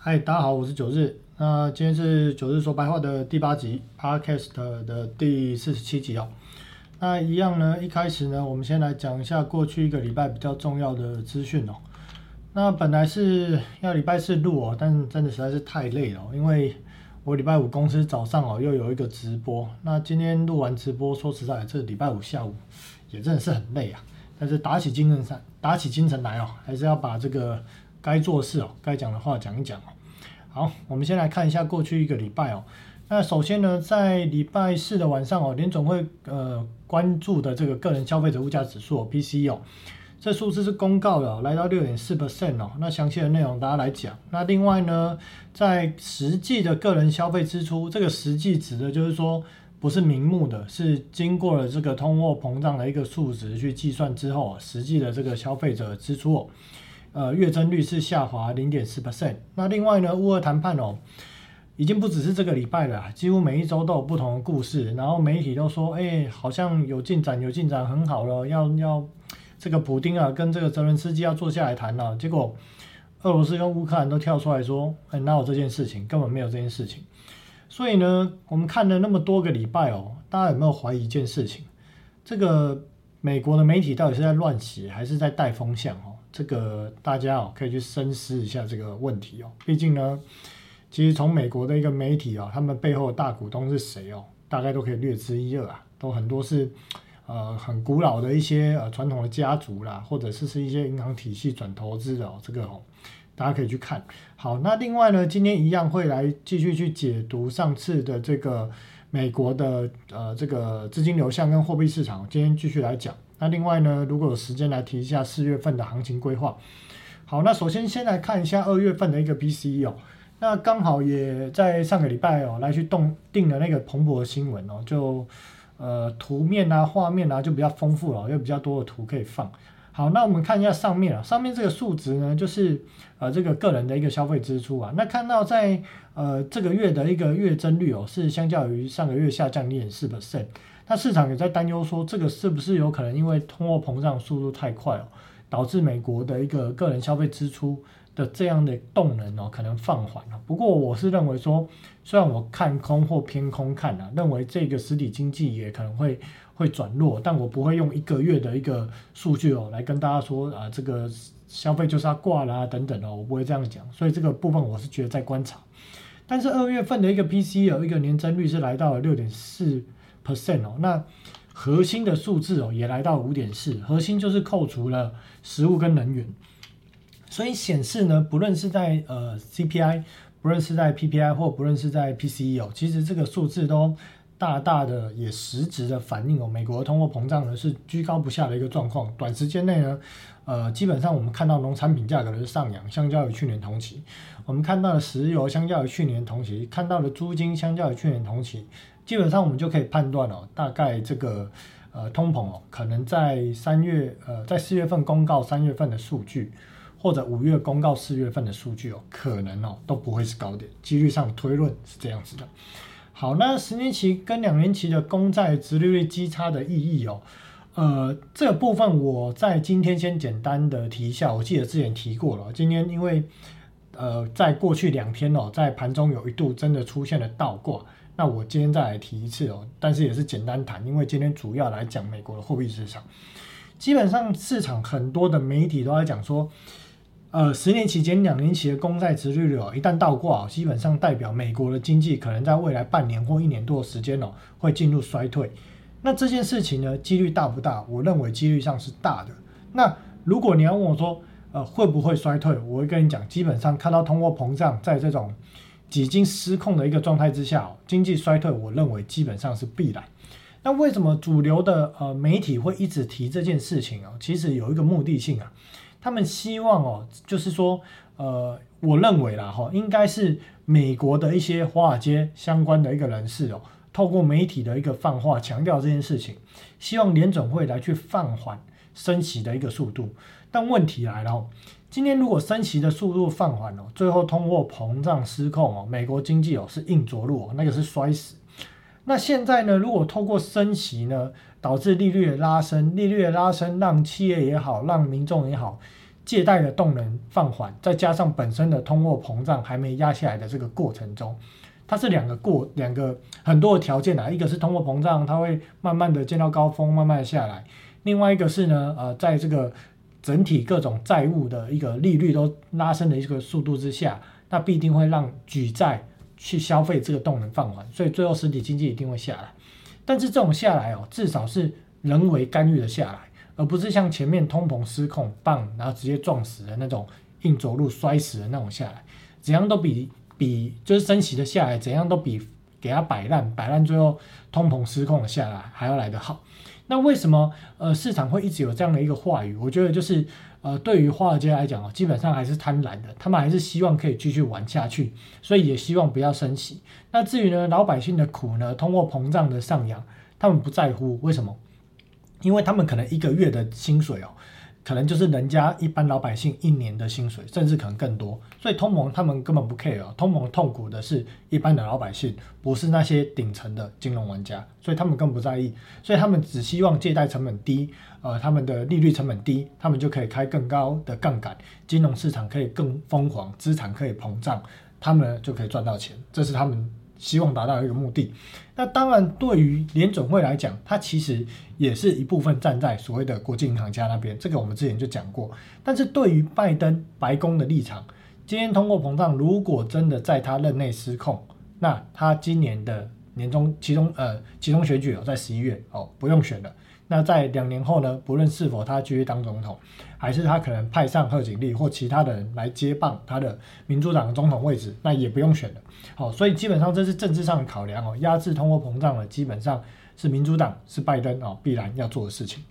嗨，大家好，我是九日。那今天是九日说白话的第八集，Podcast 的第四十七集哦。那一样呢，一开始呢，我们先来讲一下过去一个礼拜比较重要的资讯哦。那本来是要礼拜四录哦，但真的实在是太累了，因为我礼拜五公司早上哦又有一个直播。那今天录完直播，说实在，这礼拜五下午也真的是很累啊。但是打起精神上，打起精神来哦，还是要把这个该做事哦，该讲的话讲一讲哦。好，我们先来看一下过去一个礼拜哦。那首先呢，在礼拜四的晚上哦，联总会呃关注的这个个人消费者物价指数 PCE 哦，这数字是公告的，来到六点四 percent 哦。那详细的内容大家来讲。那另外呢，在实际的个人消费支出，这个实际指的就是说。不是明目的，是经过了这个通货膨胀的一个数值去计算之后，实际的这个消费者支出哦，呃，月增率是下滑零点四 percent。那另外呢，乌俄谈判哦，已经不只是这个礼拜了，几乎每一周都有不同的故事，然后媒体都说，哎，好像有进展，有进展，很好了，要要这个普丁啊，跟这个泽伦斯基要坐下来谈了。结果俄罗斯跟乌克兰都跳出来说，哎，哪有这件事情？根本没有这件事情。所以呢，我们看了那么多个礼拜哦，大家有没有怀疑一件事情？这个美国的媒体到底是在乱写，还是在带风向哦？这个大家哦可以去深思一下这个问题哦。毕竟呢，其实从美国的一个媒体啊，他们背后的大股东是谁哦？大概都可以略知一二啊，都很多是呃很古老的一些呃传统的家族啦，或者是是一些银行体系转投资的哦，这个哦。大家可以去看好，那另外呢，今天一样会来继续去解读上次的这个美国的呃这个资金流向跟货币市场，今天继续来讲。那另外呢，如果有时间来提一下四月份的行情规划。好，那首先先来看一下二月份的一个 BCE 哦，那刚好也在上个礼拜哦来去动定了那个蓬勃新闻哦，就呃图面啊画面啊就比较丰富了，有比较多的图可以放。好，那我们看一下上面啊，上面这个数值呢，就是呃这个个人的一个消费支出啊。那看到在呃这个月的一个月增率哦，是相较于上个月下降零点四 percent。那市场也在担忧说，这个是不是有可能因为通货膨胀速度太快哦，导致美国的一个个人消费支出的这样的动能哦，可能放缓了。不过我是认为说，虽然我看空或偏空看啊，认为这个实体经济也可能会。会转弱，但我不会用一个月的一个数据哦来跟大家说啊，这个消费就是要挂啦等等哦，我不会这样讲，所以这个部分我是觉得在观察。但是二月份的一个 PC 有一个年增率是来到了六点四 percent 哦，那核心的数字哦也来到五点四，核心就是扣除了食物跟能源，所以显示呢，不论是在呃 CPI，不论是在 PPI 或不论是在 PCE 哦，其实这个数字都。大大的也实质的反映哦，美国通货膨胀呢是居高不下的一个状况。短时间内呢，呃，基本上我们看到农产品价格的上扬，相较于去年同期，我们看到了石油相较于去年同期，看到了租金相较于去年同期，基本上我们就可以判断哦，大概这个呃通膨哦，可能在三月呃在四月份公告三月份的数据，或者五月公告四月份的数据哦，可能哦都不会是高点，几率上推论是这样子的。好，那十年期跟两年期的公债殖利率基差的意义哦，呃，这个部分我在今天先简单的提一下，我记得之前提过了。今天因为呃，在过去两天哦，在盘中有一度真的出现了倒挂，那我今天再来提一次哦，但是也是简单谈，因为今天主要来讲美国的货币市场，基本上市场很多的媒体都在讲说。呃，十年期间、两年期的公债殖利率哦，一旦倒挂哦，基本上代表美国的经济可能在未来半年或一年多的时间哦，会进入衰退。那这件事情呢，几率大不大？我认为几率上是大的。那如果你要问我说，呃，会不会衰退？我会跟你讲，基本上看到通货膨胀在这种几经失控的一个状态之下，经济衰退，我认为基本上是必然。那为什么主流的呃媒体会一直提这件事情啊？其实有一个目的性啊。他们希望哦，就是说，呃，我认为啦哈，应该是美国的一些华尔街相关的一个人士哦，透过媒体的一个放话，强调这件事情，希望联总会来去放缓升息的一个速度。但问题来了，今天如果升息的速度放缓了，最后通货膨胀失控哦，美国经济哦是硬着陆哦，那个是摔死。那现在呢，如果透过升息呢？导致利率的拉升，利率的拉升让企业也好，让民众也好，借贷的动能放缓，再加上本身的通货膨胀还没压下来的这个过程中，它是两个过两个很多的条件啊，一个是通货膨胀，它会慢慢的见到高峰，慢慢下来；另外一个是呢，呃，在这个整体各种债务的一个利率都拉升的一个速度之下，那必定会让举债去消费这个动能放缓，所以最后实体经济一定会下来。但是这种下来哦，至少是人为干预的下来，而不是像前面通膨失控，棒然后直接撞死的那种硬着陆摔死的那种下来，怎样都比比就是升息的下来，怎样都比给它摆烂摆烂，最后通膨失控的下来还要来得好。那为什么呃市场会一直有这样的一个话语？我觉得就是呃对于华尔街来讲哦，基本上还是贪婪的，他们还是希望可以继续玩下去，所以也希望不要升息。那至于呢老百姓的苦呢，通货膨胀的上扬，他们不在乎，为什么？因为他们可能一个月的薪水哦。可能就是人家一般老百姓一年的薪水，甚至可能更多，所以通膨他们根本不 care，通膨痛苦的是一般的老百姓，不是那些顶层的金融玩家，所以他们更不在意，所以他们只希望借贷成本低，呃，他们的利率成本低，他们就可以开更高的杠杆，金融市场可以更疯狂，资产可以膨胀，他们就可以赚到钱，这是他们。希望达到一个目的，那当然对于联准会来讲，它其实也是一部分站在所谓的国际银行家那边，这个我们之前就讲过。但是对于拜登白宫的立场，今天通货膨胀如果真的在他任内失控，那他今年的年终其中呃其中选举哦在十一月哦不用选了。那在两年后呢？不论是否他继续当总统，还是他可能派上贺锦丽或其他的人来接棒他的民主党总统位置，那也不用选了。好，所以基本上这是政治上的考量哦，压制通货膨胀的基本上是民主党是拜登哦必然要做的事情。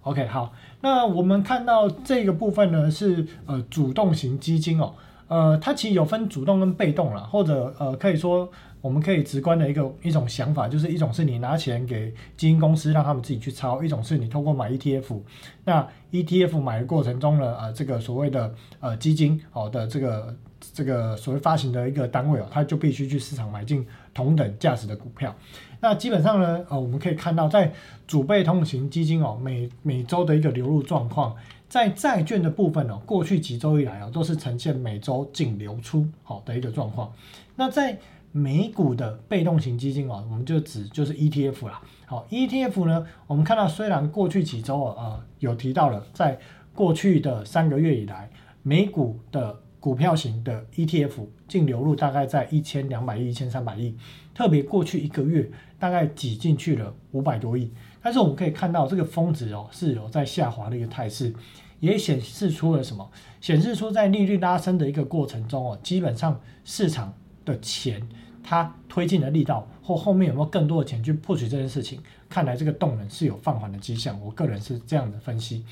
OK，好，那我们看到这个部分呢是呃主动型基金哦，呃它其实有分主动跟被动了，或者呃可以说。我们可以直观的一个一种想法，就是一种是你拿钱给基金公司让他们自己去抄，一种是你通过买 ETF。那 ETF 买的过程中呢，呃，这个所谓的呃基金哦的这个这个所谓发行的一个单位哦，它就必须去市场买进同等价值的股票。那基本上呢，呃，我们可以看到在主被通行基金哦每每周的一个流入状况，在债券的部分哦，过去几周以来哦都是呈现每周净流出好的一个状况。那在美股的被动型基金哦，我们就指就是 ETF 啦。好，ETF 呢，我们看到虽然过去几周啊有提到了，在过去的三个月以来，美股的股票型的 ETF 净流入大概在一千两百亿、一千三百亿，特别过去一个月大概挤进去了五百多亿。但是我们可以看到这个峰值哦是有在下滑的一个态势，也显示出了什么？显示出在利率拉升的一个过程中哦，基本上市场的钱。它推进的力道或后面有没有更多的钱去破取这件事情？看来这个动能是有放缓的迹象，我个人是这样的分析。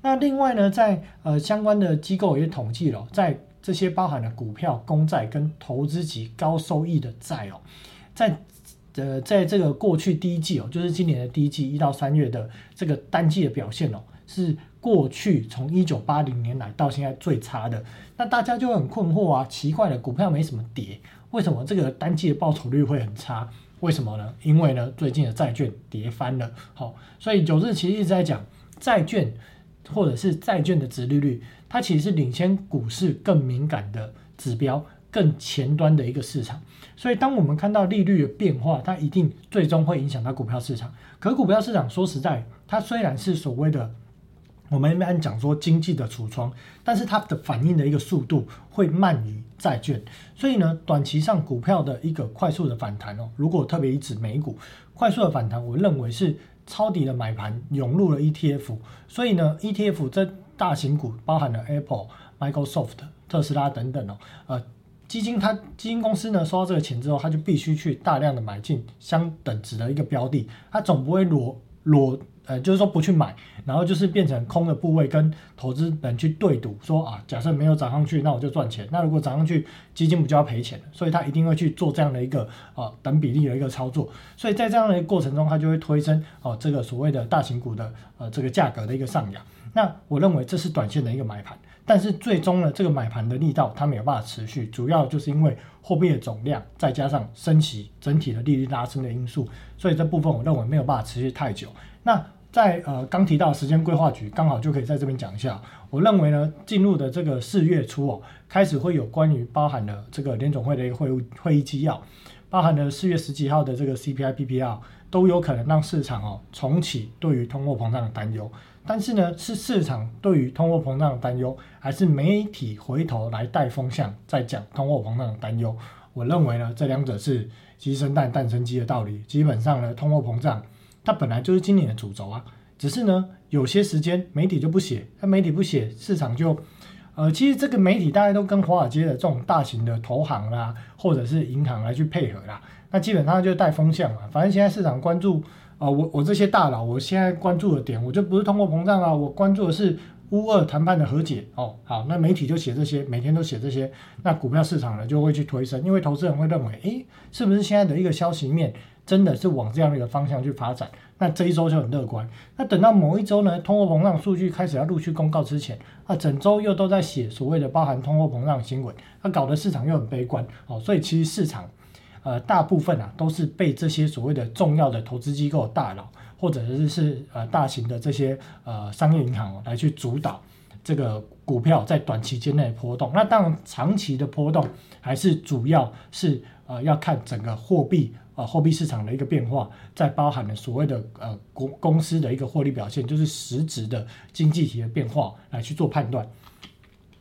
那另外呢，在呃相关的机构也统计了，在这些包含了股票、公债跟投资级高收益的债哦，在呃在这个过去第一季哦，就是今年的第一季一到三月的这个单季的表现哦，是过去从一九八零年来到现在最差的。那大家就很困惑啊，奇怪了，股票没什么跌。为什么这个单季的报酬率会很差？为什么呢？因为呢，最近的债券跌翻了。好，所以九日其实一直在讲债券或者是债券的值利率，它其实是领先股市更敏感的指标，更前端的一个市场。所以当我们看到利率的变化，它一定最终会影响到股票市场。可股票市场说实在，它虽然是所谓的。我们一般讲说经济的橱窗，但是它的反应的一个速度会慢于债券，所以呢，短期上股票的一个快速的反弹哦，如果特别以指美股快速的反弹，我认为是抄底的买盘涌入了 ETF，所以呢，ETF 这大型股包含了 Apple、Microsoft、特斯拉等等哦，呃，基金它基金公司呢收到这个钱之后，它就必须去大量的买进相等值的一个标的，它总不会裸裸。呃，就是说不去买，然后就是变成空的部位跟投资人去对赌，说啊，假设没有涨上去，那我就赚钱；那如果涨上去，基金不就要赔钱？所以他一定会去做这样的一个啊等比例的一个操作。所以在这样的一个过程中，他就会推升哦这个所谓的大型股的呃这个价格的一个上扬。那我认为这是短线的一个买盘，但是最终呢，这个买盘的力道它没有办法持续，主要就是因为货币的总量再加上升息整体的利率拉升的因素，所以这部分我认为没有办法持续太久。那在呃刚提到时间规划局，刚好就可以在这边讲一下。我认为呢，进入的这个四月初哦，开始会有关于包含了这个联总会的一个会会议纪要，包含了四月十几号的这个 CPI、PPR，都有可能让市场哦重启对于通货膨胀的担忧。但是呢，是市场对于通货膨胀的担忧，还是媒体回头来带风向，在讲通货膨胀的担忧？我认为呢，这两者是鸡生蛋，蛋生鸡的道理。基本上呢，通货膨胀它本来就是今年的主轴啊，只是呢，有些时间媒体就不写，那媒体不写，市场就呃，其实这个媒体大家都跟华尔街的这种大型的投行啦，或者是银行来去配合啦，那基本上就带风向嘛。反正现在市场关注。啊，我我这些大佬，我现在关注的点，我就不是通货膨胀啊，我关注的是乌俄谈判的和解哦。好，那媒体就写这些，每天都写这些，那股票市场呢就会去推升，因为投资人会认为，诶，是不是现在的一个消息面真的是往这样的一个方向去发展？那这一周就很乐观。那等到某一周呢，通货膨胀数据开始要陆续公告之前，啊，整周又都在写所谓的包含通货膨胀新闻，那搞得市场又很悲观哦。所以其实市场。呃，大部分啊都是被这些所谓的重要的投资机构大佬，或者是是呃大型的这些呃商业银行来去主导这个股票在短期间内的波动。那当然，长期的波动还是主要是呃要看整个货币啊货币市场的一个变化，在包含了所谓的呃公公司的一个获利表现，就是实质的经济体的变化来去做判断。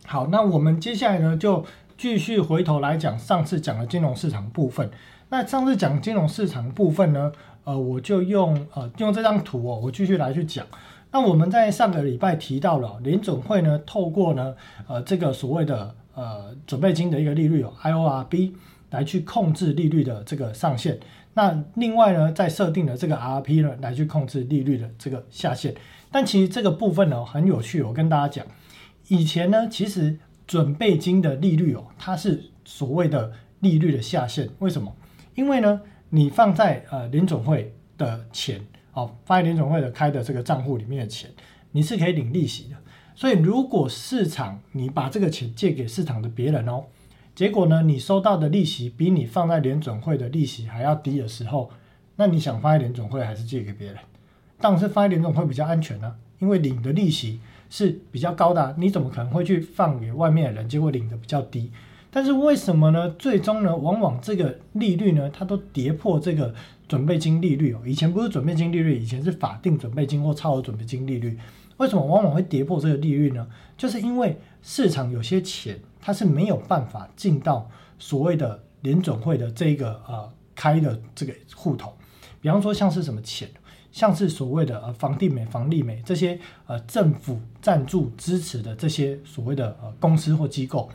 好，那我们接下来呢就。继续回头来讲，上次讲的金融市场部分。那上次讲金融市场部分呢，呃，我就用呃用这张图哦，我继续来去讲。那我们在上个礼拜提到了联总会呢，透过呢呃这个所谓的呃准备金的一个利率哦 IORB 来去控制利率的这个上限。那另外呢，在设定了这个 RP 呢来去控制利率的这个下限。但其实这个部分呢很有趣，我跟大家讲，以前呢其实。准备金的利率哦，它是所谓的利率的下限。为什么？因为呢，你放在呃联总会的钱哦，放在联总会的开的这个账户里面的钱，你是可以领利息的。所以如果市场你把这个钱借给市场的别人哦，结果呢，你收到的利息比你放在联总会的利息还要低的时候，那你想放在联总会还是借给别人？当然是放在联总会比较安全呢，因为领的利息。是比较高的，你怎么可能会去放给外面的人，结果领的比较低？但是为什么呢？最终呢，往往这个利率呢，它都跌破这个准备金利率哦。以前不是准备金利率，以前是法定准备金或超额准备金利率。为什么往往会跌破这个利率呢？就是因为市场有些钱它是没有办法进到所谓的联准会的这个呃开的这个户头，比方说像是什么钱。像是所谓的呃房地美、房利美这些呃政府赞助支持的这些所谓的呃公司或机构，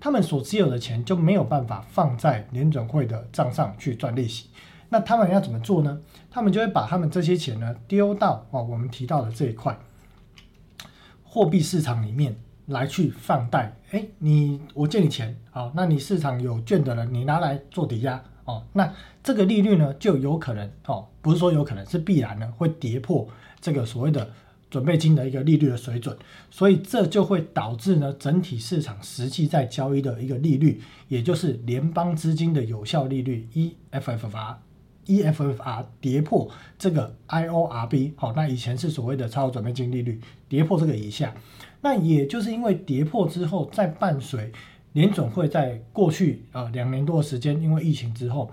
他们所持有的钱就没有办法放在联准会的账上去赚利息。那他们要怎么做呢？他们就会把他们这些钱呢丢到哦我们提到的这一块货币市场里面来去放贷。哎，你我借你钱好，那你市场有券的人，你拿来做抵押。哦，那这个利率呢，就有可能哦，不是说有可能是必然呢，会跌破这个所谓的准备金的一个利率的水准，所以这就会导致呢，整体市场实际在交易的一个利率，也就是联邦资金的有效利率 EFFR，EFFR 跌破这个 IORB，好，那以前是所谓的超额准备金利率，跌破这个以下，那也就是因为跌破之后，再伴随。联总会在过去呃两年多的时间，因为疫情之后，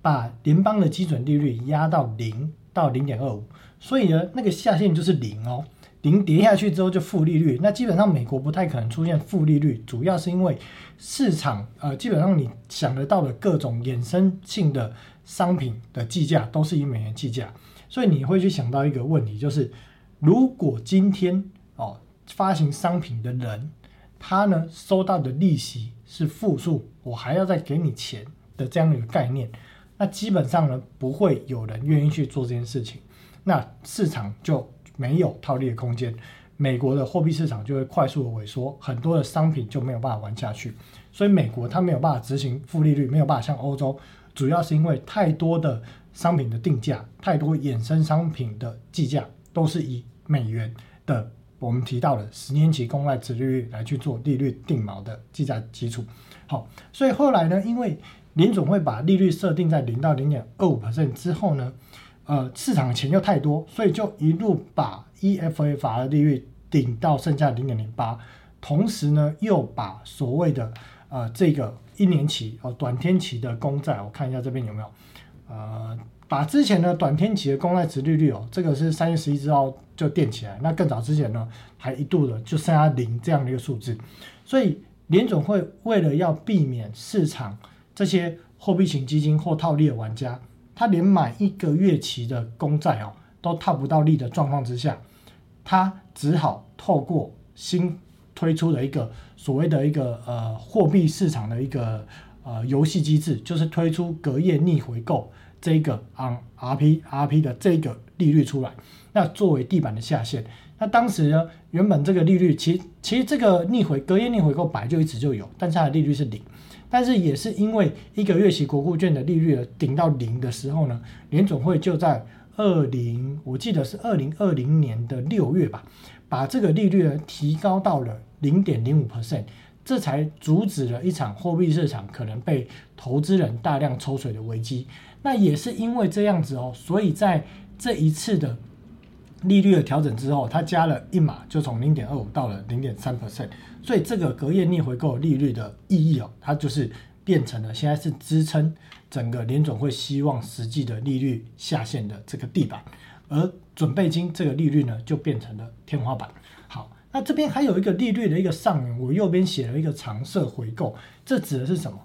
把联邦的基准利率压到零到零点二五，所以呢，那个下限就是零哦，零跌下去之后就负利率。那基本上美国不太可能出现负利率，主要是因为市场呃基本上你想得到的各种衍生性的商品的计价都是以美元计价，所以你会去想到一个问题，就是如果今天哦发行商品的人。他呢收到的利息是负数，我还要再给你钱的这样一个概念，那基本上呢不会有人愿意去做这件事情，那市场就没有套利的空间，美国的货币市场就会快速的萎缩，很多的商品就没有办法玩下去，所以美国它没有办法执行负利率，没有办法像欧洲，主要是因为太多的商品的定价，太多衍生商品的计价都是以美元的。我们提到了十年期公债殖利率来去做利率定锚的计价基础。好，所以后来呢，因为林总会把利率设定在零到零点二五 percent 之后呢，呃市场钱又太多，所以就一路把 EFA 的利率顶到剩下零点零八，同时呢又把所谓的呃这个一年期哦短天期的公债，我看一下这边有没有，呃把之前的短天期的公债值利率哦，这个是三月十一之后就垫起来，那更早之前呢还一度的就剩下零这样的一个数字，所以联总会为了要避免市场这些货币型基金或套利的玩家，他连买一个月期的公债哦都套不到利的状况之下，他只好透过新推出的一个所谓的一个呃货币市场的一个呃游戏机制，就是推出隔夜逆回购这个 on RP RP 的这个利率出来，那作为地板的下限。那当时呢，原本这个利率其其实这个逆回隔夜逆回购本来就一直就有，但是它的利率是零。但是也是因为一个月期国库券的利率顶到零的时候呢，联总会就在二零，我记得是二零二零年的六月吧，把这个利率呢提高到了零点零五 percent，这才阻止了一场货币市场可能被投资人大量抽水的危机。那也是因为这样子哦，所以在这一次的利率的调整之后，它加了一码，就从零点二五到了零点三 percent。所以这个隔夜逆回购利率的意义哦，它就是变成了现在是支撑整个联总会希望实际的利率下限的这个地板，而准备金这个利率呢就变成了天花板。好，那这边还有一个利率的一个上，我右边写了一个长设回购，这指的是什么？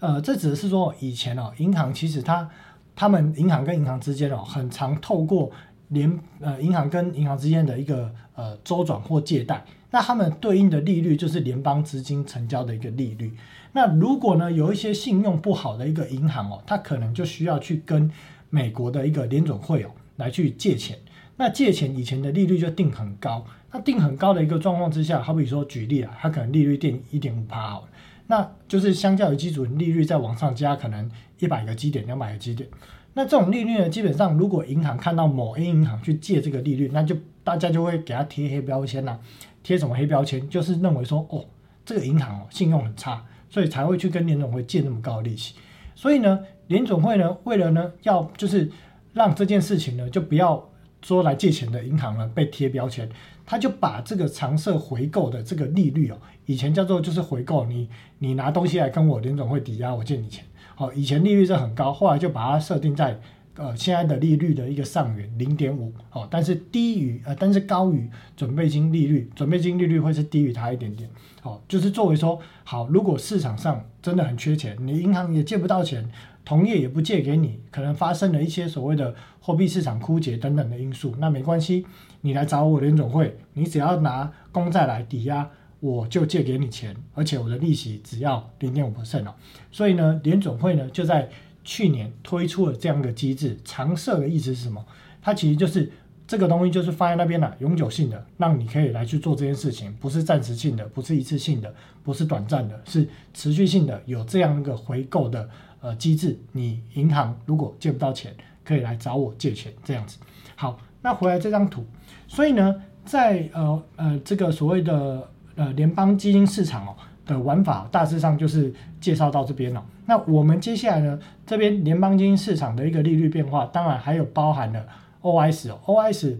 呃，这指的是说以前哦，银行其实它他们银行跟银行之间哦，很常透过联呃银行跟银行之间的一个呃周转或借贷。那他们对应的利率就是联邦资金成交的一个利率。那如果呢有一些信用不好的一个银行哦，它可能就需要去跟美国的一个联准会哦来去借钱。那借钱以前的利率就定很高，那定很高的一个状况之下，好比说举例啊，它可能利率定一点五趴好了，那就是相较于基准利率再往上加可能一百个基点、两百个基点。那这种利率呢，基本上如果银行看到某 A 银行去借这个利率，那就大家就会给他贴黑标签啦。贴什么黑标签？就是认为说，哦，这个银行哦信用很差，所以才会去跟联总会借那么高的利息。所以呢，联总会呢，为了呢要就是让这件事情呢，就不要说来借钱的银行呢被贴标签，他就把这个长设回购的这个利率哦，以前叫做就是回购，你你拿东西来跟我联总会抵押，我借你钱。好，以前利率是很高，后来就把它设定在。呃，现在的利率的一个上缘零点五，哦，但是低于呃，但是高于准备金利率，准备金利率会是低于它一点点，哦，就是作为说，好，如果市场上真的很缺钱，你银行也借不到钱，同业也不借给你，可能发生了一些所谓的货币市场枯竭等等的因素，那没关系，你来找我联总会，你只要拿公债来抵押，我就借给你钱，而且我的利息只要零点五 percent 哦，所以呢，联总会呢就在。去年推出了这样一个机制，长设的意思是什么？它其实就是这个东西就是放在那边了，永久性的，让你可以来去做这件事情，不是暂时性的，不是一次性的，不是短暂的，是持续性的，有这样一个回购的呃机制。你银行如果借不到钱，可以来找我借钱，这样子。好，那回来这张图，所以呢，在呃呃这个所谓的呃联邦基金市场哦。的玩法大致上就是介绍到这边了。那我们接下来呢，这边联邦基金市场的一个利率变化，当然还有包含了 OIS 哦。OIS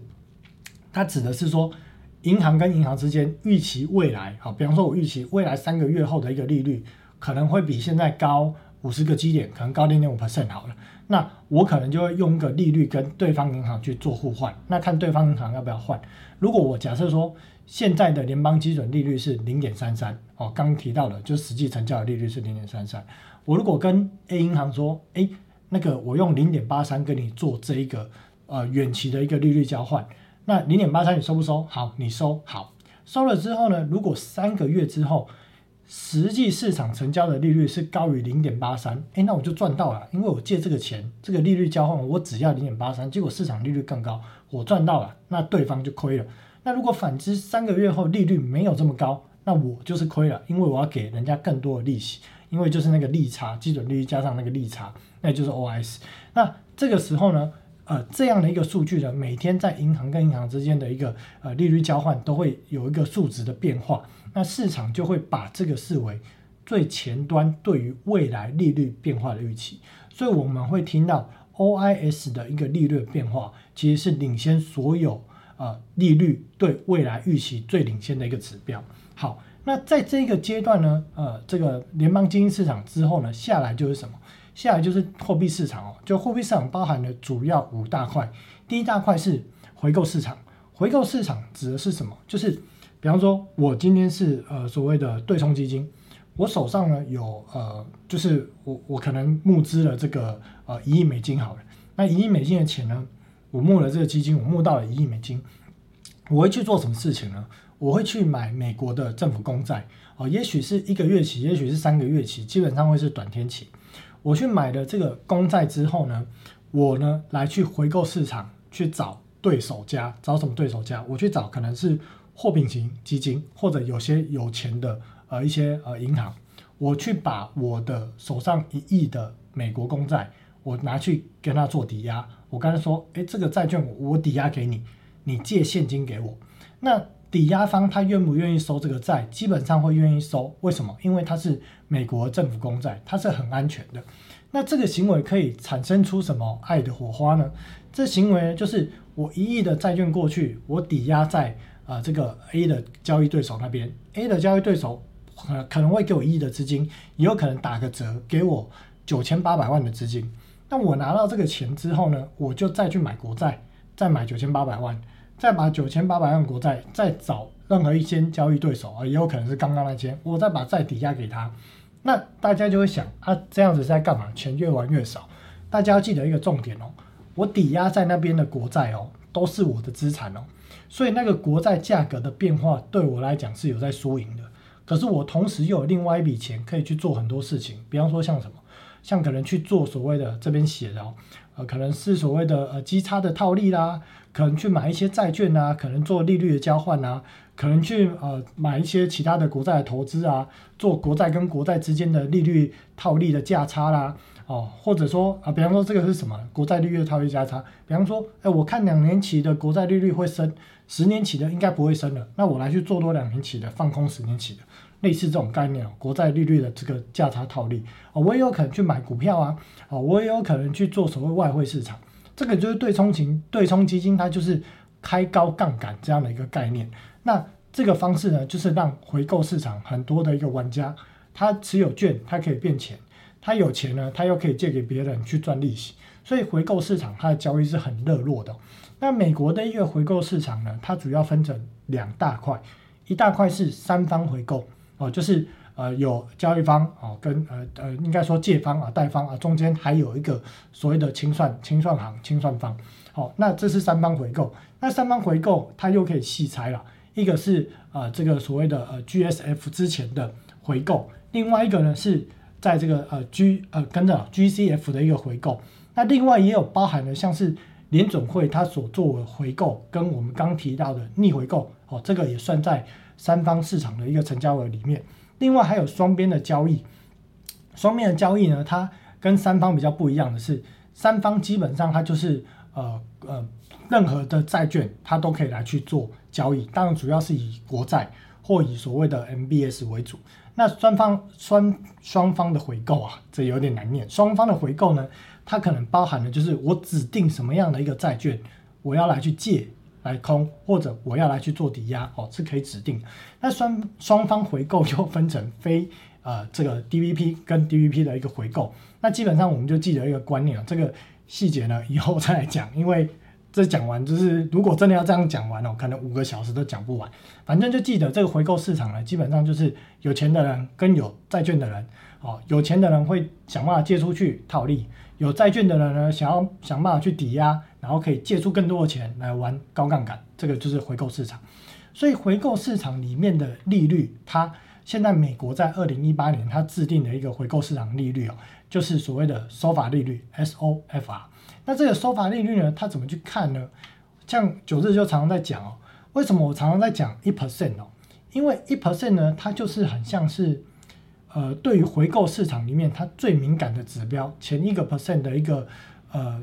它指的是说，银行跟银行之间预期未来，好，比方说我预期未来三个月后的一个利率可能会比现在高五十个基点，可能高零点五 percent 好了。那我可能就会用一个利率跟对方银行去做互换，那看对方银行要不要换。如果我假设说，现在的联邦基准利率是零点三三哦，刚提到的，就实际成交的利率是零点三三。我如果跟 A 银行说，哎，那个我用零点八三跟你做这一个呃远期的一个利率交换，那零点八三你收不收？好，你收好，收了之后呢，如果三个月之后实际市场成交的利率是高于零点八三，哎，那我就赚到了，因为我借这个钱，这个利率交换我只要零点八三，结果市场利率更高，我赚到了，那对方就亏了。那如果反之，三个月后利率没有这么高，那我就是亏了，因为我要给人家更多的利息，因为就是那个利差，基准利率加上那个利差，那就是 OS。那这个时候呢，呃，这样的一个数据呢，每天在银行跟银行之间的一个呃利率交换都会有一个数值的变化，那市场就会把这个视为最前端对于未来利率变化的预期，所以我们会听到。OIS 的一个利率变化，其实是领先所有呃利率对未来预期最领先的一个指标。好，那在这个阶段呢，呃，这个联邦基金市场之后呢，下来就是什么？下来就是货币市场哦。就货币市场包含了主要五大块，第一大块是回购市场。回购市场指的是什么？就是比方说，我今天是呃所谓的对冲基金，我手上呢有呃，就是我我可能募资了这个呃一亿美金好了。那一亿美金的钱呢，我募了这个基金，我募到了一亿美金，我会去做什么事情呢？我会去买美国的政府公债哦，也许是一个月期，也许是三个月期，基本上会是短天期。我去买了这个公债之后呢，我呢来去回购市场去找对手家，找什么对手家？我去找可能是货品型基金，或者有些有钱的呃一些呃银行，我去把我的手上一亿的美国公债，我拿去跟他做抵押。我刚才说，诶，这个债券我抵押给你，你借现金给我，那。抵押方他愿不愿意收这个债？基本上会愿意收。为什么？因为它是美国政府公债，它是很安全的。那这个行为可以产生出什么爱的火花呢？这行为就是我一亿的债券过去，我抵押在啊这个 A 的交易对手那边，A 的交易对手可可能会给我一亿的资金，也有可能打个折给我九千八百万的资金。那我拿到这个钱之后呢，我就再去买国债，再买九千八百万。再把九千八百万国债再找任何一间交易对手啊，也有可能是刚刚那间，我再把债抵押给他，那大家就会想啊，这样子在干嘛？钱越玩越少。大家要记得一个重点哦，我抵押在那边的国债哦，都是我的资产哦，所以那个国债价格的变化对我来讲是有在输赢的。可是我同时又有另外一笔钱可以去做很多事情，比方说像什么，像可能去做所谓的这边写的哦，呃，可能是所谓的呃基差的套利啦。可能去买一些债券啊，可能做利率的交换啊，可能去呃买一些其他的国债的投资啊，做国债跟国债之间的利率套利的价差啦，哦，或者说啊，比方说这个是什么国债利率的套利价差？比方说，哎，我看两年期的国债利率会升，十年期的应该不会升了，那我来去做多两年期的，放空十年期的，类似这种概念哦，国债利率的这个价差套利啊，我也有可能去买股票啊，啊，我也有可能去做所谓外汇市场。这个就是对冲型对冲基金，它就是开高杠杆这样的一个概念。那这个方式呢，就是让回购市场很多的一个玩家，他持有券，他可以变钱，他有钱呢，他又可以借给别人去赚利息。所以回购市场它的交易是很热络的。那美国的一个回购市场呢，它主要分成两大块，一大块是三方回购哦，就是。呃，有交易方啊，跟呃呃，应该说借方啊、贷方啊，中间还有一个所谓的清算、清算行、清算方。好，那这是三方回购。那三方回购它又可以细拆了，一个是呃这个所谓的呃 GSF 之前的回购，另外一个呢是在这个呃 G 呃跟着 GCF 的一个回购。那另外也有包含了像是联总会它所做的回购，跟我们刚提到的逆回购，哦，这个也算在三方市场的一个成交额里面。另外还有双边的交易，双边的交易呢，它跟三方比较不一样的是，三方基本上它就是呃呃任何的债券它都可以来去做交易，当然主要是以国债或以所谓的 MBS 为主。那双方双双方的回购啊，这有点难念。双方的回购呢，它可能包含的就是我指定什么样的一个债券，我要来去借。来空或者我要来去做抵押哦，是可以指定。那双双方回购又分成非呃这个 DVP 跟 DVP 的一个回购。那基本上我们就记得一个观念啊，这个细节呢 以后再来讲，因为这讲完就是如果真的要这样讲完哦，可能五个小时都讲不完。反正就记得这个回购市场呢，基本上就是有钱的人跟有债券的人哦，有钱的人会想办法借出去套利。有债券的人呢，想要想办法去抵押，然后可以借出更多的钱来玩高杠杆，这个就是回购市场。所以回购市场里面的利率，它现在美国在二零一八年它制定的一个回购市场利率哦，就是所谓的收法利率 （SOFR）。那这个收法利率呢，它怎么去看呢？像九日就常常在讲哦，为什么我常常在讲一 percent 哦？因为一 percent 呢，它就是很像是。呃，对于回购市场里面，它最敏感的指标，前一个 percent 的一个呃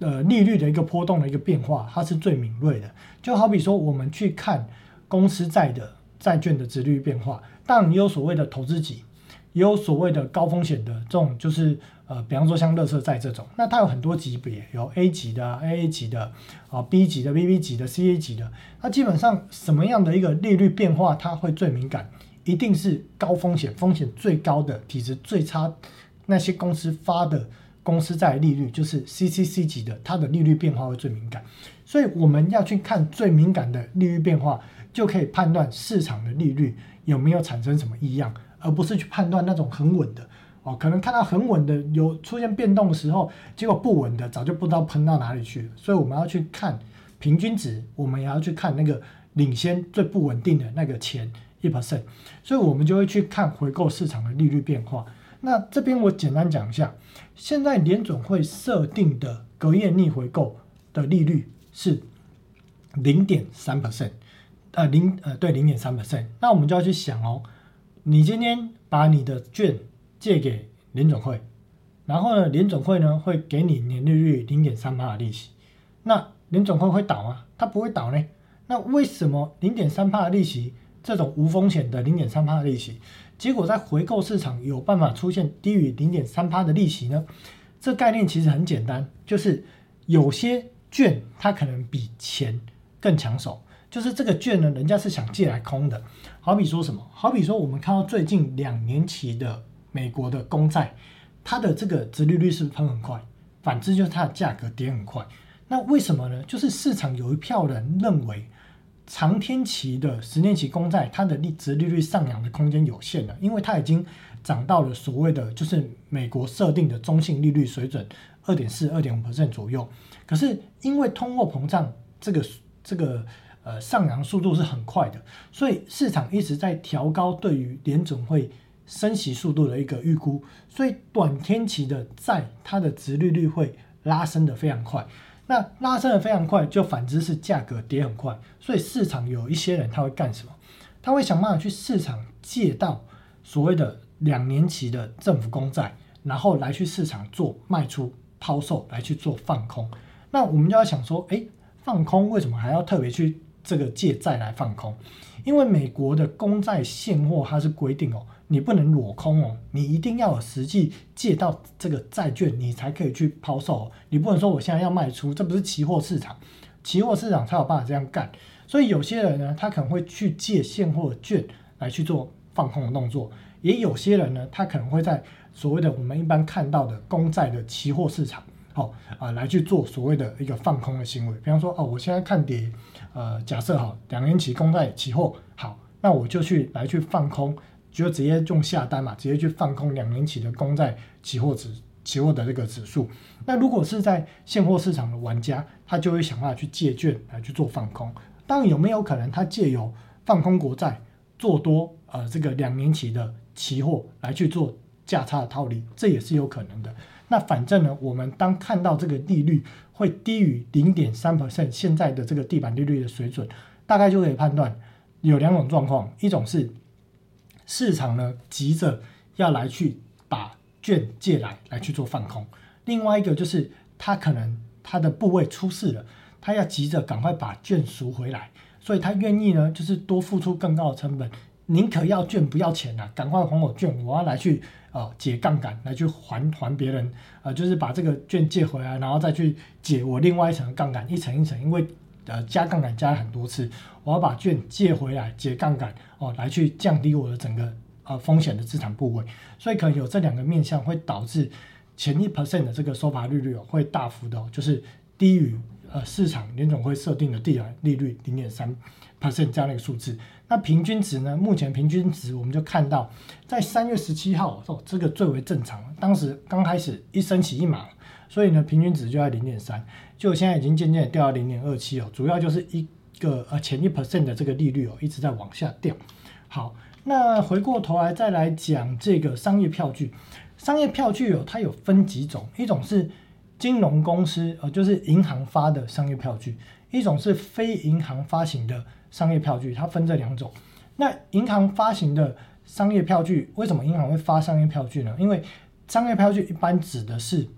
呃利率的一个波动的一个变化，它是最敏锐的。就好比说，我们去看公司债的债券的值率变化，当然你有所谓的投资级，也有所谓的高风险的这种，就是呃，比方说像乐色债这种，那它有很多级别，有 A 级的、AA 级的、啊 B 级的、BB 级的、CA 级的。那基本上什么样的一个利率变化它会最敏感？一定是高风险、风险最高的、体质最差那些公司发的公司债利率，就是 CCC 级的，它的利率变化会最敏感。所以我们要去看最敏感的利率变化，就可以判断市场的利率有没有产生什么异样。而不是去判断那种很稳的哦，可能看到很稳的有出现变动的时候，结果不稳的早就不知道喷到哪里去了。所以我们要去看平均值，我们也要去看那个领先最不稳定的那个前一 percent。所以我们就会去看回购市场的利率变化。那这边我简单讲一下，现在联总会设定的隔夜逆回购的利率是零点三 percent，呃零呃对零点三 percent。那我们就要去想哦。你今天把你的券借给联总会，然后呢，联总会呢会给你年利率零点三帕的利息，那联总会会倒吗？它不会倒呢。那为什么零点三帕的利息这种无风险的零点三帕的利息，结果在回购市场有办法出现低于零点三帕的利息呢？这概念其实很简单，就是有些券它可能比钱更抢手。就是这个券呢，人家是想借来空的。好比说什么？好比说我们看到最近两年期的美国的公债，它的这个殖利率是不是喷很快？反之就是它的价格跌很快。那为什么呢？就是市场有一票人认为，长天期的十年期公债它的利值利率上扬的空间有限了，因为它已经涨到了所谓的就是美国设定的中性利率水准二点四、二点五 percent 左右。可是因为通货膨胀这个这个。呃，上扬速度是很快的，所以市场一直在调高对于联总会升息速度的一个预估，所以短天期的债它的值利率会拉升的非常快。那拉升的非常快，就反之是价格跌很快。所以市场有一些人他会干什么？他会想办法去市场借到所谓的两年期的政府公债，然后来去市场做卖出抛售，来去做放空。那我们就要想说，哎，放空为什么还要特别去？这个借债来放空，因为美国的公债现货它是规定哦，你不能裸空哦，你一定要有实际借到这个债券，你才可以去抛售。你不能说我现在要卖出，这不是期货市场，期货市场才有办法这样干。所以有些人呢，他可能会去借现货券来去做放空的动作，也有些人呢，他可能会在所谓的我们一般看到的公债的期货市场，好啊，来去做所谓的一个放空的行为。比方说，哦，我现在看跌。呃，假设好两年期公债期货好，那我就去来去放空，就直接用下单嘛，直接去放空两年期的公债期货指期货的这个指数。那如果是在现货市场的玩家，他就会想办法去借券来去做放空。当然有没有可能他借由放空国债做多呃这个两年期的期货来去做价差的套利，这也是有可能的。那反正呢，我们当看到这个利率会低于零点三 percent 现在的这个地板利率的水准，大概就可以判断有两种状况：一种是市场呢急着要来去把券借来来去做放空；另外一个就是他可能他的部位出事了，他要急着赶快把券赎回来，所以他愿意呢就是多付出更高的成本，宁可要券不要钱啊，赶快还我券，我要来去。啊，解杠杆来去还还别人，呃，就是把这个券借回来，然后再去解我另外一层杠杆，一层一层，因为呃加杠杆加了很多次，我要把券借回来解杠杆哦，来去降低我的整个呃风险的资产部位，所以可能有这两个面向会导致前一 percent 的这个收发利率哦会大幅的，就是低于呃市场联总会设定的地板利率零点三 percent 这样的一个数字。那平均值呢？目前平均值我们就看到，在三月十七号哦，这个最为正常。当时刚开始一升起一码，所以呢，平均值就在零点三，就现在已经渐渐掉到零点二七哦。主要就是一个呃前一 percent 的这个利率哦，一直在往下掉。好，那回过头来再来讲这个商业票据，商业票据哦，它有分几种，一种是金融公司呃，就是银行发的商业票据，一种是非银行发行的。商业票据它分这两种，那银行发行的商业票据，为什么银行会发商业票据呢？因为商业票据一般指的是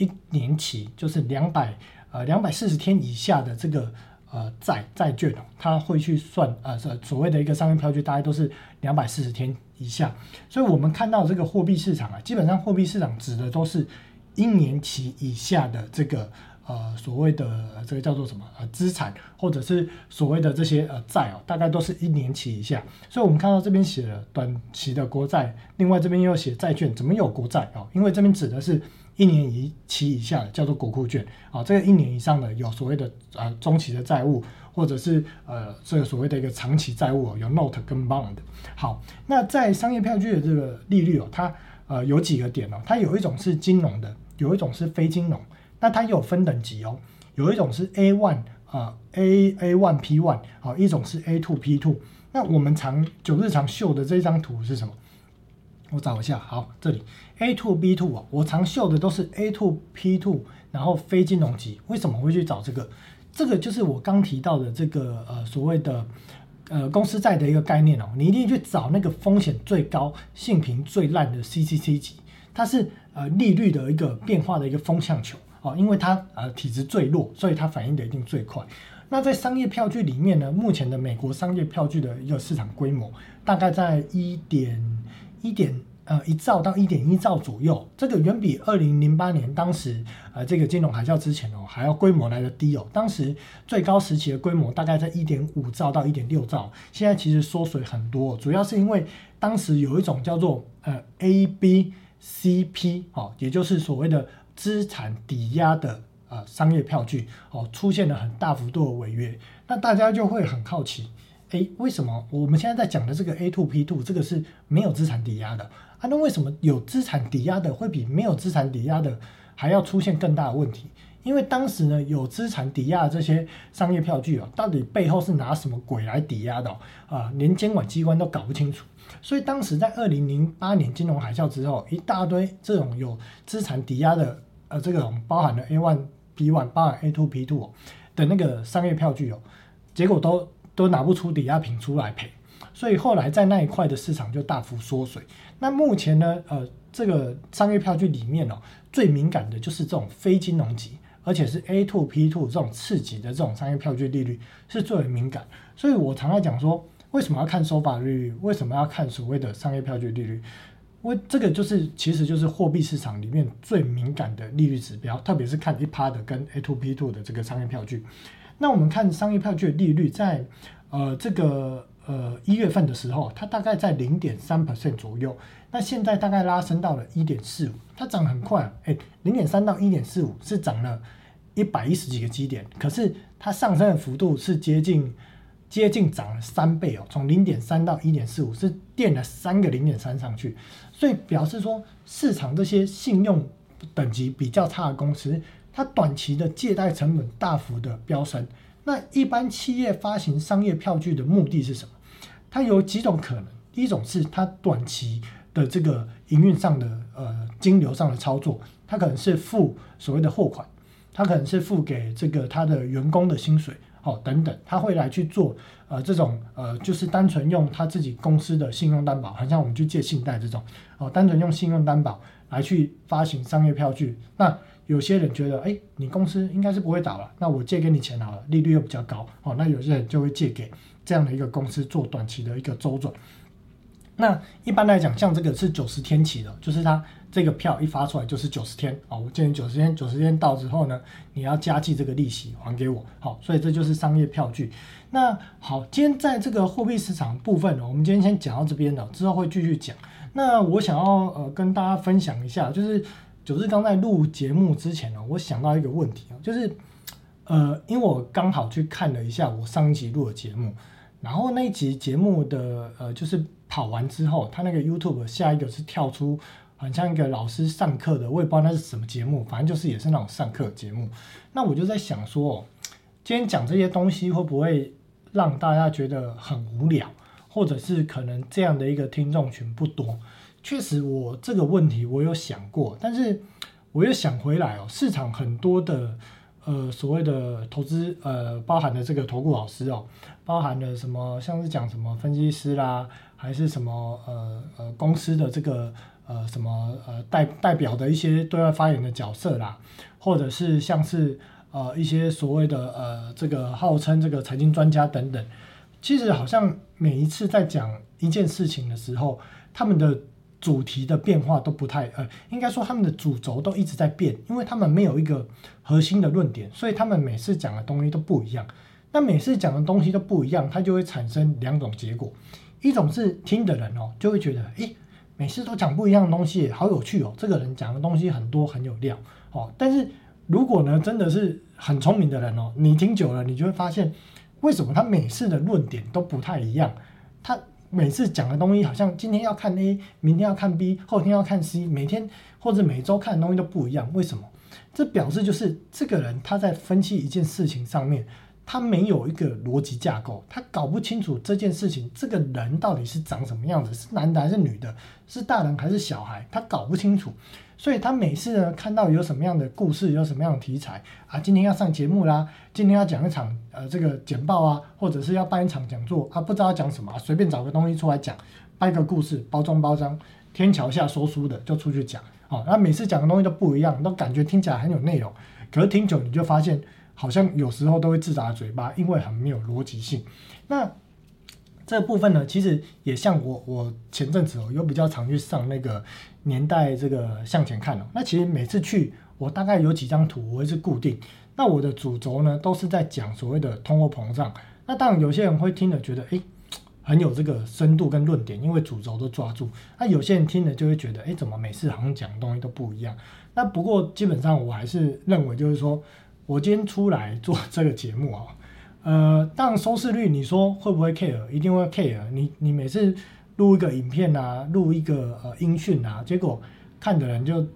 一年期，就是两百呃两百四十天以下的这个呃债债券，它会去算呃所谓的一个商业票据，大概都是两百四十天以下。所以我们看到这个货币市场啊，基本上货币市场指的都是一年期以下的这个。呃，所谓的这个叫做什么呃资产，或者是所谓的这些呃债哦，大概都是一年期以下。所以，我们看到这边写了短期的国债，另外这边又写债券，怎么有国债哦？因为这边指的是一年一期以下的叫做国库券啊，这个一年以上的有所谓的呃中期的债务，或者是呃这个所谓的一个长期债务有 note 跟 bond。好，那在商业票据的这个利率哦，它呃有几个点哦，它有一种是金融的，有一种是非金融。那它有分等级哦，有一种是 A one 啊，A A one P one 好，一种是 A two P two。那我们常九日常秀的这张图是什么？我找一下，好，这里 A two B two 啊，我常秀的都是 A two P two，然后非金融级。为什么会去找这个？这个就是我刚提到的这个呃所谓的呃公司债的一个概念哦，你一定去找那个风险最高、性评最烂的 CCC 级，它是呃利率的一个变化的一个风向球。哦，因为它呃体质最弱，所以它反应的一定最快。那在商业票据里面呢，目前的美国商业票据的一个市场规模大概在一点一点呃一兆到一点一兆左右，这个远比二零零八年当时呃这个金融海啸之前哦还要规模来的低哦。当时最高时期的规模大概在一点五兆到一点六兆，现在其实缩水很多，主要是因为当时有一种叫做呃 A B C P 哦，也就是所谓的。资产抵押的呃商业票据哦，出现了很大幅度的违约，那大家就会很好奇，哎，为什么我们现在在讲的这个 A two P two 这个是没有资产抵押的啊？那为什么有资产抵押的会比没有资产抵押的还要出现更大的问题？因为当时呢，有资产抵押的这些商业票据哦，到底背后是拿什么鬼来抵押的啊？连监管机关都搞不清楚。所以当时在二零零八年金融海啸之后，一大堆这种有资产抵押的。呃，这个包含了 A one、B one、包含 A two、P two 的那个商业票据哦，结果都都拿不出抵押品出来赔，所以后来在那一块的市场就大幅缩水。那目前呢，呃，这个商业票据里面哦，最敏感的就是这种非金融级，而且是 A two、P two 这种次级的这种商业票据利率是最为敏感。所以我常常讲说，为什么要看收发利率？为什么要看所谓的商业票据利率？为这个就是，其实就是货币市场里面最敏感的利率指标，特别是看一趴的跟 A to P two 的这个商业票据。那我们看商业票据的利率，在呃这个呃一月份的时候，它大概在零点三 percent 左右。那现在大概拉升到了一点四五，它涨很快，哎，零点三到一点四五是涨了一百一十几个基点，可是它上升的幅度是接近。接近涨了三倍哦，从零点三到一点四五，是垫了三个零点三上去，所以表示说市场这些信用等级比较差的公司，它短期的借贷成本大幅的飙升。那一般企业发行商业票据的目的是什么？它有几种可能，一种是它短期的这个营运上的呃金流上的操作，它可能是付所谓的货款，它可能是付给这个它的员工的薪水。哦，等等，他会来去做，呃，这种呃，就是单纯用他自己公司的信用担保，好像我们去借信贷这种，哦，单纯用信用担保来去发行商业票据。那有些人觉得，哎，你公司应该是不会倒了，那我借给你钱好了，利率又比较高，哦，那有些人就会借给这样的一个公司做短期的一个周转。那一般来讲，像这个是九十天期的，就是它。这个票一发出来就是九十天哦，我建议九十天，九十天到之后呢，你要加计这个利息还给我，好，所以这就是商业票据。那好，今天在这个货币市场部分呢，我们今天先讲到这边了，之后会继续讲。那我想要呃跟大家分享一下，就是九日刚在录节目之前呢，我想到一个问题啊，就是呃，因为我刚好去看了一下我上一集录的节目，然后那一集节目的呃，就是跑完之后，他那个 YouTube 下一个是跳出。很像一个老师上课的，我也不知道那是什么节目，反正就是也是那种上课节目。那我就在想说，今天讲这些东西会不会让大家觉得很无聊，或者是可能这样的一个听众群不多？确实，我这个问题我有想过，但是 我又想回来哦，市场很多的呃所谓的投资呃包含的这个投顾老师哦，包含了什么像是讲什么分析师啦，还是什么呃呃公司的这个。呃，什么呃代代表的一些对外发言的角色啦，或者是像是呃一些所谓的呃这个号称这个财经专家等等，其实好像每一次在讲一件事情的时候，他们的主题的变化都不太呃，应该说他们的主轴都一直在变，因为他们没有一个核心的论点，所以他们每次讲的东西都不一样。那每次讲的东西都不一样，它就会产生两种结果，一种是听的人哦就会觉得，诶，每次都讲不一样的东西，好有趣哦，这个人讲的东西很多很有料哦。但是如果呢，真的是很聪明的人哦，你听久了，你就会发现，为什么他每次的论点都不太一样，他。每次讲的东西好像今天要看 A，明天要看 B，后天要看 C，每天或者每周看的东西都不一样。为什么？这表示就是这个人他在分析一件事情上面，他没有一个逻辑架构，他搞不清楚这件事情这个人到底是长什么样子，是男的还是女的，是大人还是小孩，他搞不清楚。所以他每次呢看到有什么样的故事，有什么样的题材啊，今天要上节目啦，今天要讲一场呃这个简报啊，或者是要办一场讲座啊，不知道讲什么，随便找个东西出来讲，掰个故事，包装包装，天桥下说书的就出去讲，啊，那每次讲的东西都不一样，都感觉听起来很有内容，可是听久你就发现好像有时候都会自打嘴巴，因为很没有逻辑性。那这部分呢，其实也像我我前阵子哦，有比较常去上那个年代这个向前看哦。那其实每次去，我大概有几张图，我会是固定。那我的主轴呢，都是在讲所谓的通货膨胀。那当然有些人会听了觉得，哎，很有这个深度跟论点，因为主轴都抓住。那有些人听了就会觉得，哎，怎么每次好像讲的东西都不一样？那不过基本上我还是认为，就是说我今天出来做这个节目啊。呃，当收视率，你说会不会 care？一定会 care。你你每次录一个影片啊，录一个呃音讯啊，结果看的人就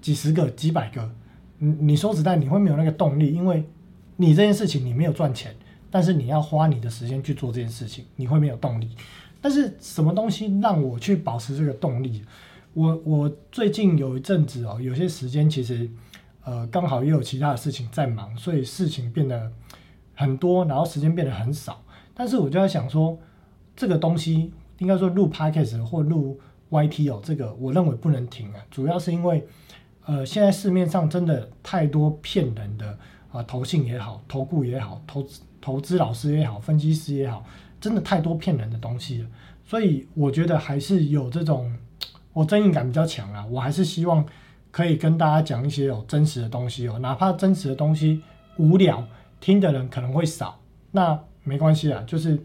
几十个、几百个。你你说实在，你会没有那个动力，因为你这件事情你没有赚钱，但是你要花你的时间去做这件事情，你会没有动力。但是什么东西让我去保持这个动力？我我最近有一阵子哦，有些时间其实呃刚好也有其他的事情在忙，所以事情变得。很多，然后时间变得很少，但是我就在想说，这个东西应该说录 podcast 或录 YT 哦，这个我认为不能停啊，主要是因为，呃，现在市面上真的太多骗人的啊，投信也好，投顾也好，投资投资老师也好，分析师也好，真的太多骗人的东西了，所以我觉得还是有这种，我正义感比较强啊，我还是希望可以跟大家讲一些有真实的东西哦，哪怕真实的东西无聊。听的人可能会少，那没关系啊，就是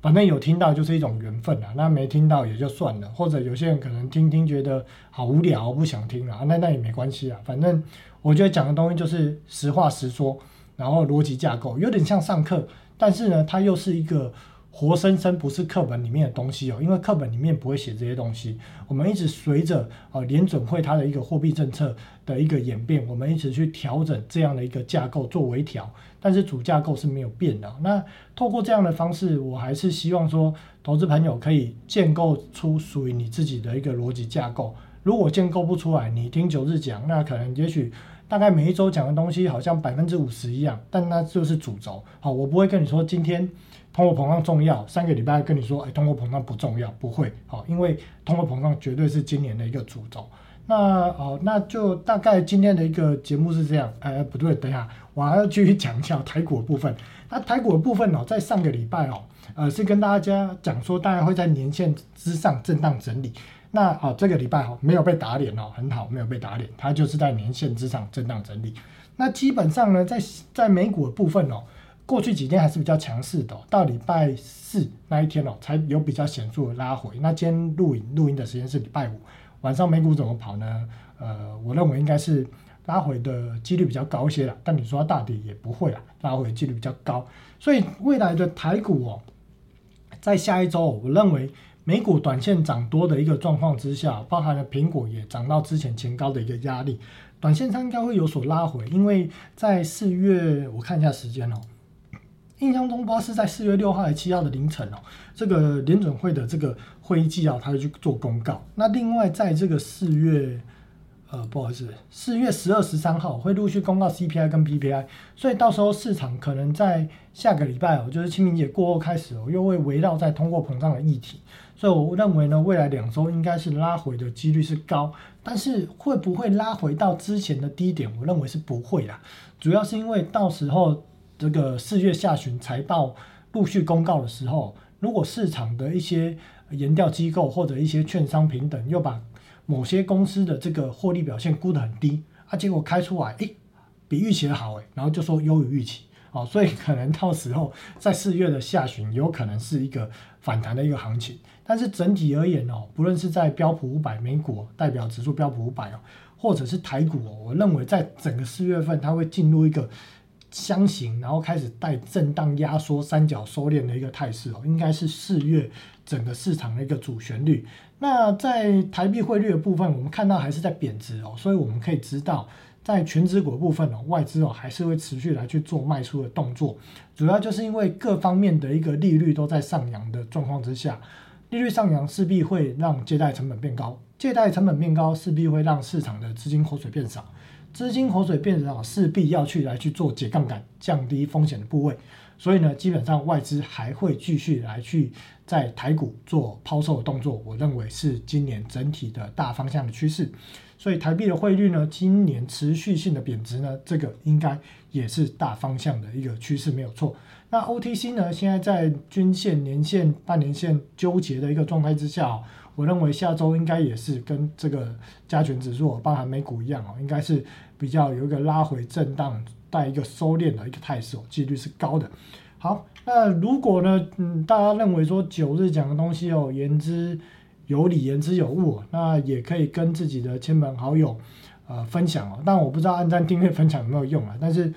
反正有听到就是一种缘分啊，那没听到也就算了，或者有些人可能听听觉得好无聊，不想听了，那那也没关系啊，反正我觉得讲的东西就是实话实说，然后逻辑架构有点像上课，但是呢，它又是一个。活生生不是课本里面的东西哦，因为课本里面不会写这些东西。我们一直随着呃联准会它的一个货币政策的一个演变，我们一直去调整这样的一个架构做微调，但是主架构是没有变的。那透过这样的方式，我还是希望说，投资朋友可以建构出属于你自己的一个逻辑架构。如果建构不出来，你听九日讲，那可能也许大概每一周讲的东西好像百分之五十一样，但那就是主轴。好，我不会跟你说今天。通货膨胀重要，三个礼拜跟你说，哎，通货膨胀不重要，不会，好，因为通货膨胀绝对是今年的一个主轴。那哦，那就大概今天的一个节目是这样，哎，不对，等一下，我还要继续讲一下台股的部分。那台股的部分哦，在上个礼拜哦，呃，是跟大家讲说，大概会在年线之上震荡整理。那哦，这个礼拜哦，没有被打脸哦，很好，没有被打脸，它就是在年线之上震荡整理。那基本上呢，在在美股的部分哦。过去几天还是比较强势的，到礼拜四那一天哦，才有比较显著的拉回。那今天录影录音的时间是礼拜五晚上，美股怎么跑呢？呃，我认为应该是拉回的几率比较高一些了。但你说大跌也不会啊，拉回几率比较高。所以未来的台股哦，在下一周，我认为美股短线涨多的一个状况之下，包含了苹果也涨到之前前高的一个压力，短线上应该会有所拉回，因为在四月我看一下时间哦。印象中不知道是在四月六号还是七号的凌晨哦，这个联准会的这个会议纪要，他会去做公告。那另外在这个四月，呃，不好意思，四月十二、十三号会陆续公告 CPI 跟 PPI，所以到时候市场可能在下个礼拜哦，就是清明节过后开始哦，又会围绕在通货膨胀的议题。所以我认为呢，未来两周应该是拉回的几率是高，但是会不会拉回到之前的低点？我认为是不会啦，主要是因为到时候。这个四月下旬财报陆续公告的时候，如果市场的一些研调机构或者一些券商平等，又把某些公司的这个获利表现估得很低啊，结果开出来，诶，比预期的好诶，然后就说优于预期，哦，所以可能到时候在四月的下旬，有可能是一个反弹的一个行情。但是整体而言哦，不论是在标普五百美股代表指数标普五百哦，或者是台股哦，我认为在整个四月份它会进入一个箱型，然后开始带震荡压缩、三角收敛的一个态势哦，应该是四月整个市场的一个主旋律。那在台币汇率的部分，我们看到还是在贬值哦，所以我们可以知道，在全指股部分哦，外资哦还是会持续来去做卖出的动作，主要就是因为各方面的一个利率都在上扬的状况之下。利率上扬势必会让借贷成本变高，借贷成本变高势必会让市场的资金活水变少，资金活水变少势必要去来去做解杠杆，降低风险的部位，所以呢，基本上外资还会继续来去在台股做抛售的动作，我认为是今年整体的大方向的趋势。所以台币的汇率呢，今年持续性的贬值呢，这个应该也是大方向的一个趋势，没有错。那 OTC 呢，现在在均线、年线、半年线纠结的一个状态之下，我认为下周应该也是跟这个加权指数，包含美股一样哦，应该是比较有一个拉回震荡带一个收敛的一个态势哦，几率是高的。好，那如果呢，嗯，大家认为说九日讲的东西哦，言之。有理言之有物，那也可以跟自己的亲朋好友，呃，分享哦。但我不知道按赞、订阅、分享有没有用啊？但是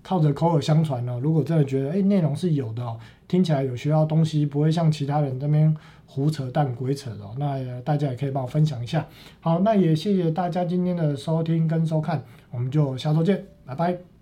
靠着口耳相传呢，如果真的觉得哎内容是有的哦，听起来有学到东西，不会像其他人这边胡扯淡鬼扯的，那大家也可以帮我分享一下。好，那也谢谢大家今天的收听跟收看，我们就下周见，拜拜。